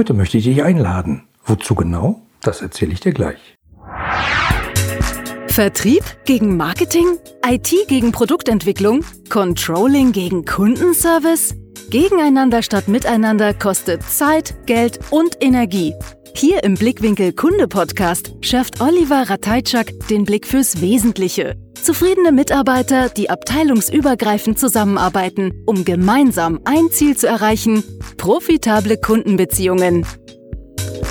Heute möchte ich dich einladen. Wozu genau? Das erzähle ich dir gleich. Vertrieb gegen Marketing? IT gegen Produktentwicklung? Controlling gegen Kundenservice? Gegeneinander statt miteinander kostet Zeit, Geld und Energie. Hier im Blickwinkel Kunde Podcast schärft Oliver Rateitschak den Blick fürs Wesentliche. Zufriedene Mitarbeiter, die abteilungsübergreifend zusammenarbeiten, um gemeinsam ein Ziel zu erreichen, profitable Kundenbeziehungen.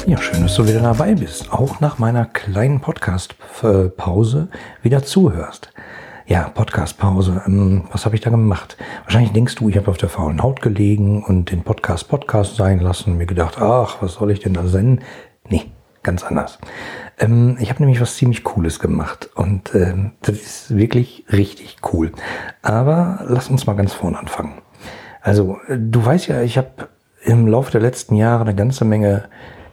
Ja, schön, dass du wieder dabei bist. Auch nach meiner kleinen Podcast-Pause wieder zuhörst. Ja, Podcast-Pause. Ähm, was habe ich da gemacht? Wahrscheinlich denkst du, ich habe auf der faulen Haut gelegen und den Podcast Podcast sein lassen. Mir gedacht, ach, was soll ich denn da senden? Nee, ganz anders. Ähm, ich habe nämlich was ziemlich Cooles gemacht und ähm, das ist wirklich richtig cool. Aber lass uns mal ganz vorne anfangen. Also, äh, du weißt ja, ich habe im Laufe der letzten Jahre eine ganze Menge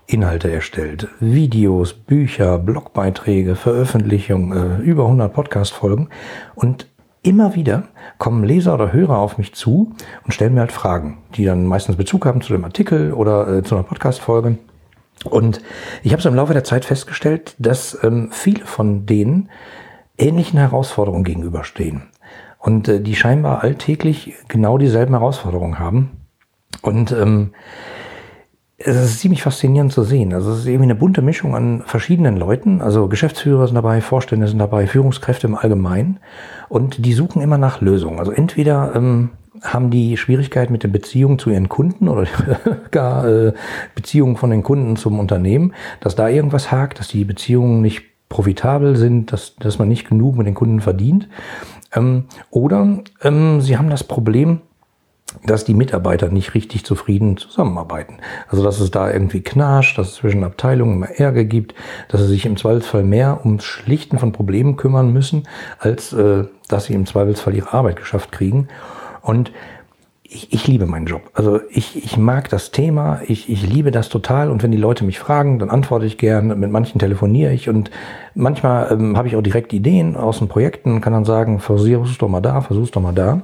Inhalte erstellt. Videos, Bücher, Blogbeiträge, Veröffentlichungen, äh, über 100 Podcast-Folgen. Und immer wieder kommen Leser oder Hörer auf mich zu und stellen mir halt Fragen, die dann meistens Bezug haben zu dem Artikel oder äh, zu einer Podcast-Folge. Und ich habe so im Laufe der Zeit festgestellt, dass ähm, viele von denen ähnlichen Herausforderungen gegenüberstehen. Und äh, die scheinbar alltäglich genau dieselben Herausforderungen haben. Und ähm, es ist ziemlich faszinierend zu sehen. Also es ist irgendwie eine bunte Mischung an verschiedenen Leuten. Also Geschäftsführer sind dabei, Vorstände sind dabei, Führungskräfte im Allgemeinen. Und die suchen immer nach Lösungen. Also entweder ähm, haben die Schwierigkeiten mit den Beziehungen zu ihren Kunden oder gar äh, Beziehungen von den Kunden zum Unternehmen, dass da irgendwas hakt, dass die Beziehungen nicht profitabel sind, dass, dass man nicht genug mit den Kunden verdient. Ähm, oder ähm, sie haben das Problem, dass die Mitarbeiter nicht richtig zufrieden zusammenarbeiten. Also dass es da irgendwie knarscht, dass es zwischen Abteilungen immer Ärger gibt, dass sie sich im Zweifelsfall mehr ums Schlichten von Problemen kümmern müssen, als äh, dass sie im Zweifelsfall ihre Arbeit geschafft kriegen. Und ich, ich liebe meinen Job. Also ich, ich mag das Thema, ich, ich liebe das total und wenn die Leute mich fragen, dann antworte ich gern, mit manchen telefoniere ich und manchmal ähm, habe ich auch direkt Ideen aus den Projekten, kann dann sagen, versuch's doch mal da, versuch's doch mal da.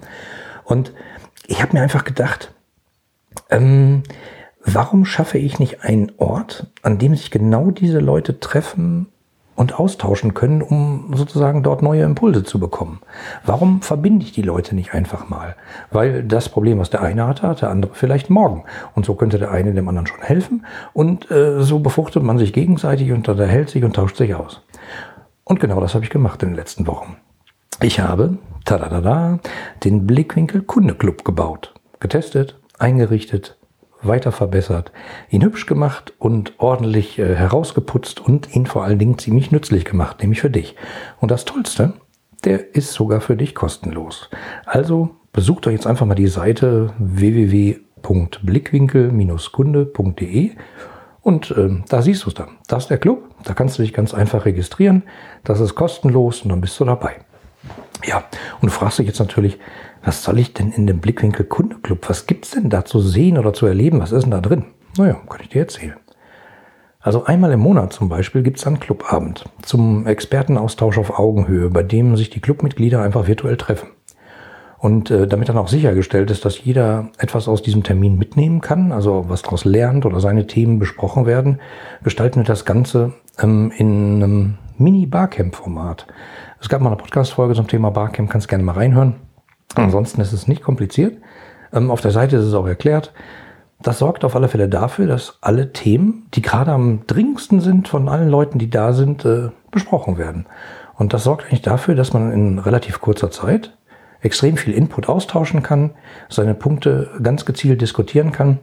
Und ich habe mir einfach gedacht, ähm, warum schaffe ich nicht einen Ort, an dem sich genau diese Leute treffen und austauschen können, um sozusagen dort neue Impulse zu bekommen. Warum verbinde ich die Leute nicht einfach mal? Weil das Problem, was der eine hatte, hat der andere vielleicht morgen. Und so könnte der eine dem anderen schon helfen. Und äh, so befruchtet man sich gegenseitig und unterhält sich und tauscht sich aus. Und genau das habe ich gemacht in den letzten Wochen. Ich habe tadadada, den Blickwinkel Kunde Club gebaut, getestet, eingerichtet, weiter verbessert, ihn hübsch gemacht und ordentlich äh, herausgeputzt und ihn vor allen Dingen ziemlich nützlich gemacht, nämlich für dich. Und das Tollste, der ist sogar für dich kostenlos. Also besucht euch jetzt einfach mal die Seite www.blickwinkel-kunde.de und äh, da siehst du es dann. Das ist der Club, da kannst du dich ganz einfach registrieren. Das ist kostenlos und dann bist du dabei. Ja, und du fragst dich jetzt natürlich, was soll ich denn in dem Blickwinkel Kundeclub? Was gibt's denn da zu sehen oder zu erleben? Was ist denn da drin? Naja, kann ich dir erzählen. Also einmal im Monat zum Beispiel gibt's einen Clubabend zum Expertenaustausch auf Augenhöhe, bei dem sich die Clubmitglieder einfach virtuell treffen. Und äh, damit dann auch sichergestellt ist, dass jeder etwas aus diesem Termin mitnehmen kann, also was daraus lernt oder seine Themen besprochen werden, gestalten wir das Ganze ähm, in einem Mini-Barcamp-Format. Es gab mal eine Podcast-Folge zum Thema Barcamp, kannst gerne mal reinhören. Ansonsten ist es nicht kompliziert. Ähm, auf der Seite ist es auch erklärt. Das sorgt auf alle Fälle dafür, dass alle Themen, die gerade am dringendsten sind von allen Leuten, die da sind, äh, besprochen werden. Und das sorgt eigentlich dafür, dass man in relativ kurzer Zeit extrem viel Input austauschen kann, seine Punkte ganz gezielt diskutieren kann.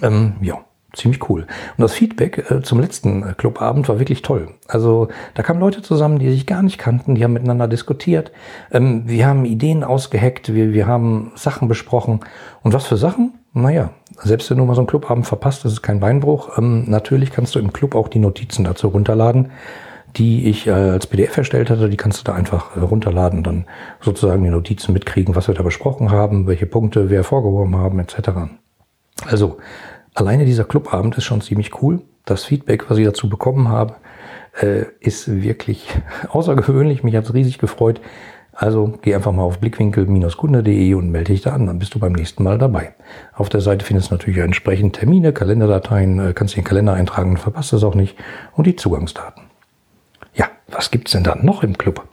Ähm, ja, ziemlich cool. Und das Feedback äh, zum letzten äh, Clubabend war wirklich toll. Also da kamen Leute zusammen, die sich gar nicht kannten, die haben miteinander diskutiert. Ähm, wir haben Ideen ausgeheckt, wir, wir haben Sachen besprochen. Und was für Sachen? Naja, selbst wenn du mal so einen Clubabend verpasst, das ist kein Beinbruch. Ähm, natürlich kannst du im Club auch die Notizen dazu runterladen, die ich äh, als PDF erstellt hatte. Die kannst du da einfach äh, runterladen dann sozusagen die Notizen mitkriegen, was wir da besprochen haben, welche Punkte wir hervorgehoben haben, etc. Also Alleine dieser Clubabend ist schon ziemlich cool. Das Feedback, was ich dazu bekommen habe, äh, ist wirklich außergewöhnlich. Mich hat es riesig gefreut. Also geh einfach mal auf blickwinkel-kunde.de und melde dich da an, dann bist du beim nächsten Mal dabei. Auf der Seite findest du natürlich entsprechend Termine, Kalenderdateien, äh, kannst den Kalender eintragen und verpasst es auch nicht und die Zugangsdaten. Ja, was gibt's denn da noch im Club?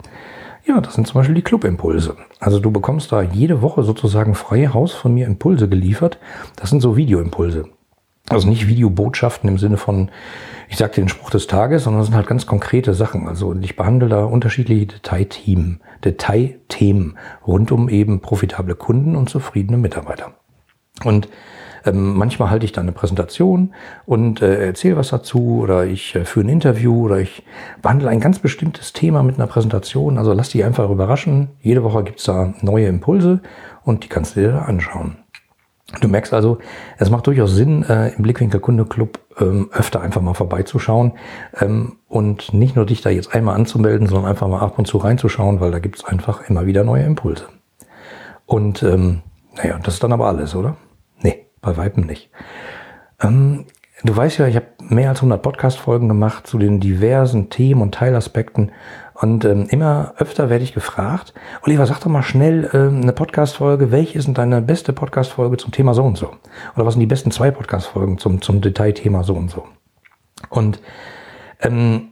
Ja, das sind zum Beispiel die Clubimpulse. Also du bekommst da jede Woche sozusagen freie Haus von mir Impulse geliefert. Das sind so Videoimpulse. Also nicht Videobotschaften im Sinne von, ich sage den Spruch des Tages, sondern das sind halt ganz konkrete Sachen. Also ich behandle da unterschiedliche Detailthemen, Detailthemen rund um eben profitable Kunden und zufriedene Mitarbeiter. Und ähm, manchmal halte ich da eine Präsentation und äh, erzähle was dazu oder ich äh, führe ein Interview oder ich behandle ein ganz bestimmtes Thema mit einer Präsentation. Also lass dich einfach überraschen. Jede Woche gibt's da neue Impulse und die kannst du dir anschauen. Du merkst also, es macht durchaus Sinn, äh, im Blickwinkel Kunde Club ähm, öfter einfach mal vorbeizuschauen ähm, und nicht nur dich da jetzt einmal anzumelden, sondern einfach mal ab und zu reinzuschauen, weil da gibt's einfach immer wieder neue Impulse. Und ähm, naja, das ist dann aber alles, oder? bei Weitem nicht. Ähm, du weißt ja, ich habe mehr als 100 Podcast-Folgen gemacht zu den diversen Themen und Teilaspekten. Und ähm, immer öfter werde ich gefragt, Oliver, sag doch mal schnell ähm, eine Podcast-Folge, welche ist denn deine beste Podcast-Folge zum Thema so und so? Oder was sind die besten zwei Podcast-Folgen zum, zum Detailthema so und so? Und ähm,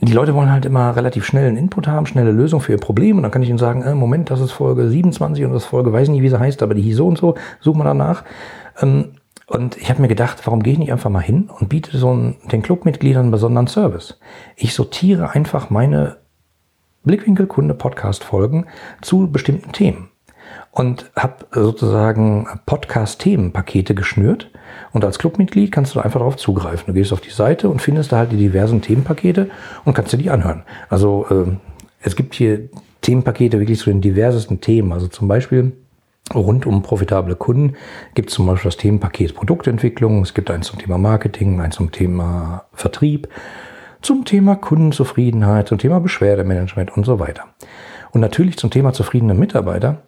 die Leute wollen halt immer relativ schnell einen Input haben, schnelle Lösung für ihr Problem. Und dann kann ich ihnen sagen, äh, Moment, das ist Folge 27 und das Folge, weiß nicht, wie sie heißt, aber die hieß so und so, such mal danach. Ähm, und ich habe mir gedacht, warum gehe ich nicht einfach mal hin und biete so einen, den Clubmitgliedern einen besonderen Service? Ich sortiere einfach meine Blickwinkel-Kunde-Podcast-Folgen zu bestimmten Themen und habe sozusagen Podcast-Themenpakete geschnürt. Und als Clubmitglied kannst du einfach darauf zugreifen. Du gehst auf die Seite und findest da halt die diversen Themenpakete und kannst dir die anhören. Also äh, es gibt hier Themenpakete wirklich zu den diversesten Themen. Also zum Beispiel Rund um profitable Kunden gibt es zum Beispiel das Themenpaket Produktentwicklung, es gibt eins zum Thema Marketing, eins zum Thema Vertrieb, zum Thema Kundenzufriedenheit, zum Thema Beschwerdemanagement und so weiter. Und natürlich zum Thema zufriedene Mitarbeiter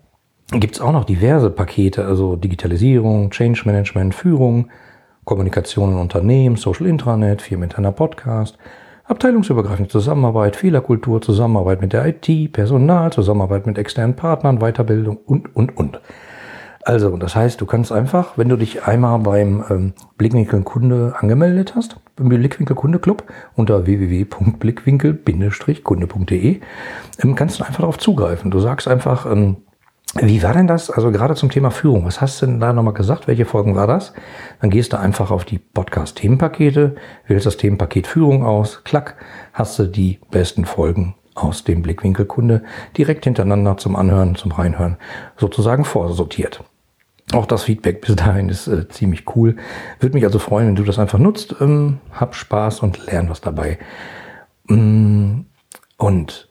gibt es auch noch diverse Pakete, also Digitalisierung, Change Management, Führung, Kommunikation in Unternehmen, Social Intranet, firmeninterner Podcast, abteilungsübergreifende Zusammenarbeit, Fehlerkultur, Zusammenarbeit mit der IT, Personal, Zusammenarbeit mit externen Partnern, Weiterbildung und, und, und. Also, das heißt, du kannst einfach, wenn du dich einmal beim ähm, Blickwinkel Kunde angemeldet hast, Blickwinkel Kunde Club unter www.blickwinkel-kunde.de, ähm, kannst du einfach darauf zugreifen. Du sagst einfach, ähm, wie war denn das? Also gerade zum Thema Führung. Was hast du denn da nochmal gesagt? Welche Folgen war das? Dann gehst du einfach auf die Podcast-Themenpakete, wählst das Themenpaket Führung aus, klack, hast du die besten Folgen aus dem Blickwinkel Kunde direkt hintereinander zum Anhören, zum Reinhören sozusagen vorsortiert. Auch das Feedback bis dahin ist äh, ziemlich cool. Würde mich also freuen, wenn du das einfach nutzt. Ähm, hab Spaß und lern was dabei. Mm, und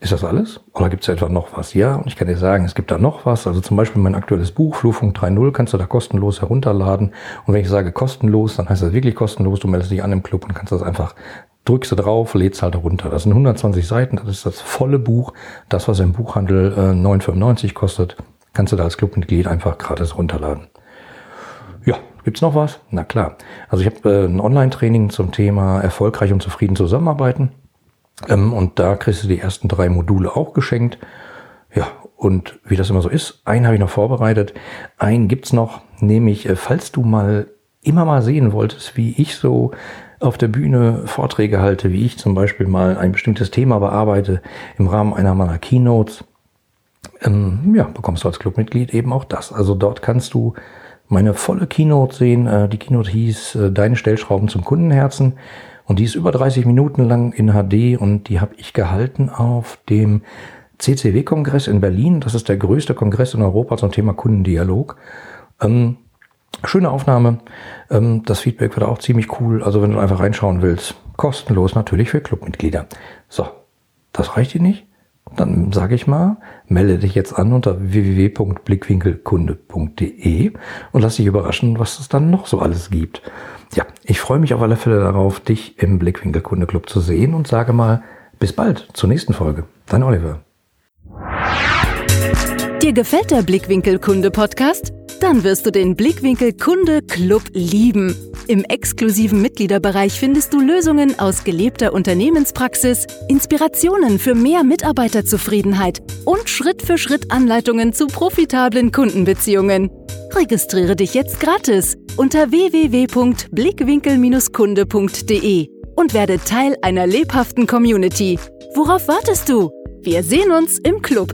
ist das alles? Oder gibt es etwa noch was? Ja, und ich kann dir sagen, es gibt da noch was. Also zum Beispiel mein aktuelles Buch, Flurfunk 3.0, kannst du da kostenlos herunterladen. Und wenn ich sage kostenlos, dann heißt das wirklich kostenlos. Du meldest dich an im Club und kannst das einfach, drückst du drauf, lädst halt runter. Das sind 120 Seiten, das ist das volle Buch. Das, was im Buchhandel äh, 9,95 kostet, kannst du da als Clubmitglied einfach gratis runterladen. Ja, gibt's noch was? Na klar. Also ich habe äh, ein Online-Training zum Thema erfolgreich und zufrieden zusammenarbeiten. Ähm, und da kriegst du die ersten drei Module auch geschenkt. Ja, und wie das immer so ist, einen habe ich noch vorbereitet. Einen gibt's noch, nämlich, äh, falls du mal immer mal sehen wolltest, wie ich so auf der Bühne Vorträge halte, wie ich zum Beispiel mal ein bestimmtes Thema bearbeite im Rahmen einer meiner Keynotes, ähm, ja, bekommst du als Clubmitglied eben auch das. Also dort kannst du meine volle Keynote sehen. Äh, die Keynote hieß äh, Deine Stellschrauben zum Kundenherzen. Und die ist über 30 Minuten lang in HD und die habe ich gehalten auf dem CCW-Kongress in Berlin. Das ist der größte Kongress in Europa zum Thema Kundendialog. Ähm, schöne Aufnahme. Ähm, das Feedback wird auch ziemlich cool. Also wenn du einfach reinschauen willst, kostenlos natürlich für Clubmitglieder. So, das reicht dir nicht? Dann sage ich mal, melde dich jetzt an unter www.blickwinkelkunde.de und lass dich überraschen, was es dann noch so alles gibt. Ja, ich freue mich auf alle Fälle darauf, dich im Blickwinkel Kunde Club zu sehen und sage mal bis bald zur nächsten Folge. Dein Oliver. Dir gefällt der Blickwinkel Kunde Podcast? Dann wirst du den Blickwinkel Kunde Club lieben. Im exklusiven Mitgliederbereich findest du Lösungen aus gelebter Unternehmenspraxis, Inspirationen für mehr Mitarbeiterzufriedenheit und Schritt für Schritt Anleitungen zu profitablen Kundenbeziehungen. Registriere dich jetzt gratis unter www.blickwinkel-kunde.de und werde Teil einer lebhaften Community. Worauf wartest du? Wir sehen uns im Club.